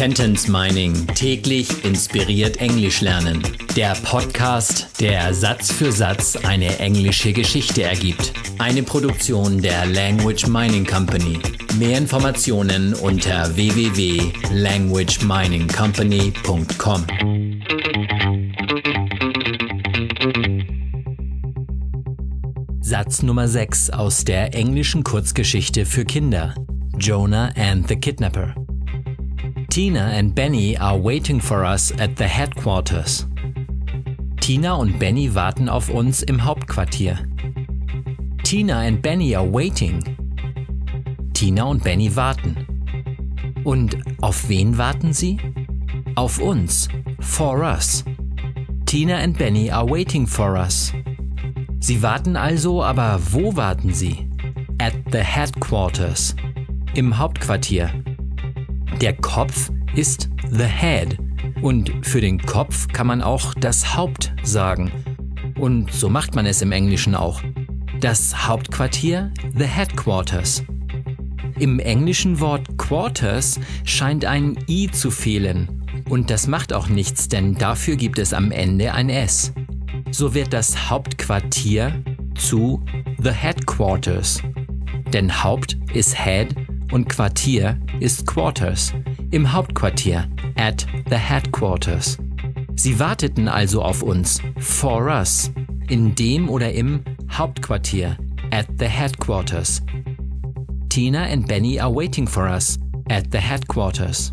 Sentence Mining täglich inspiriert Englisch lernen. Der Podcast, der Satz für Satz eine englische Geschichte ergibt. Eine Produktion der Language Mining Company. Mehr Informationen unter www.languageminingcompany.com. Satz Nummer 6 aus der englischen Kurzgeschichte für Kinder. Jonah and the Kidnapper. Tina and Benny are waiting for us at the headquarters. Tina und Benny warten auf uns im Hauptquartier. Tina and Benny are waiting. Tina und Benny warten. Und auf wen warten sie? Auf uns. For us. Tina and Benny are waiting for us. Sie warten also, aber wo warten sie? At the headquarters. Im Hauptquartier. Der Kopf ist the head und für den Kopf kann man auch das Haupt sagen. Und so macht man es im Englischen auch. Das Hauptquartier, the headquarters. Im englischen Wort quarters scheint ein i zu fehlen. Und das macht auch nichts, denn dafür gibt es am Ende ein s. So wird das Hauptquartier zu the headquarters. Denn Haupt ist head und Quartier ist Quarters, im Hauptquartier, at the headquarters. Sie warteten also auf uns, for us, in dem oder im Hauptquartier, at the headquarters. Tina and Benny are waiting for us at the headquarters.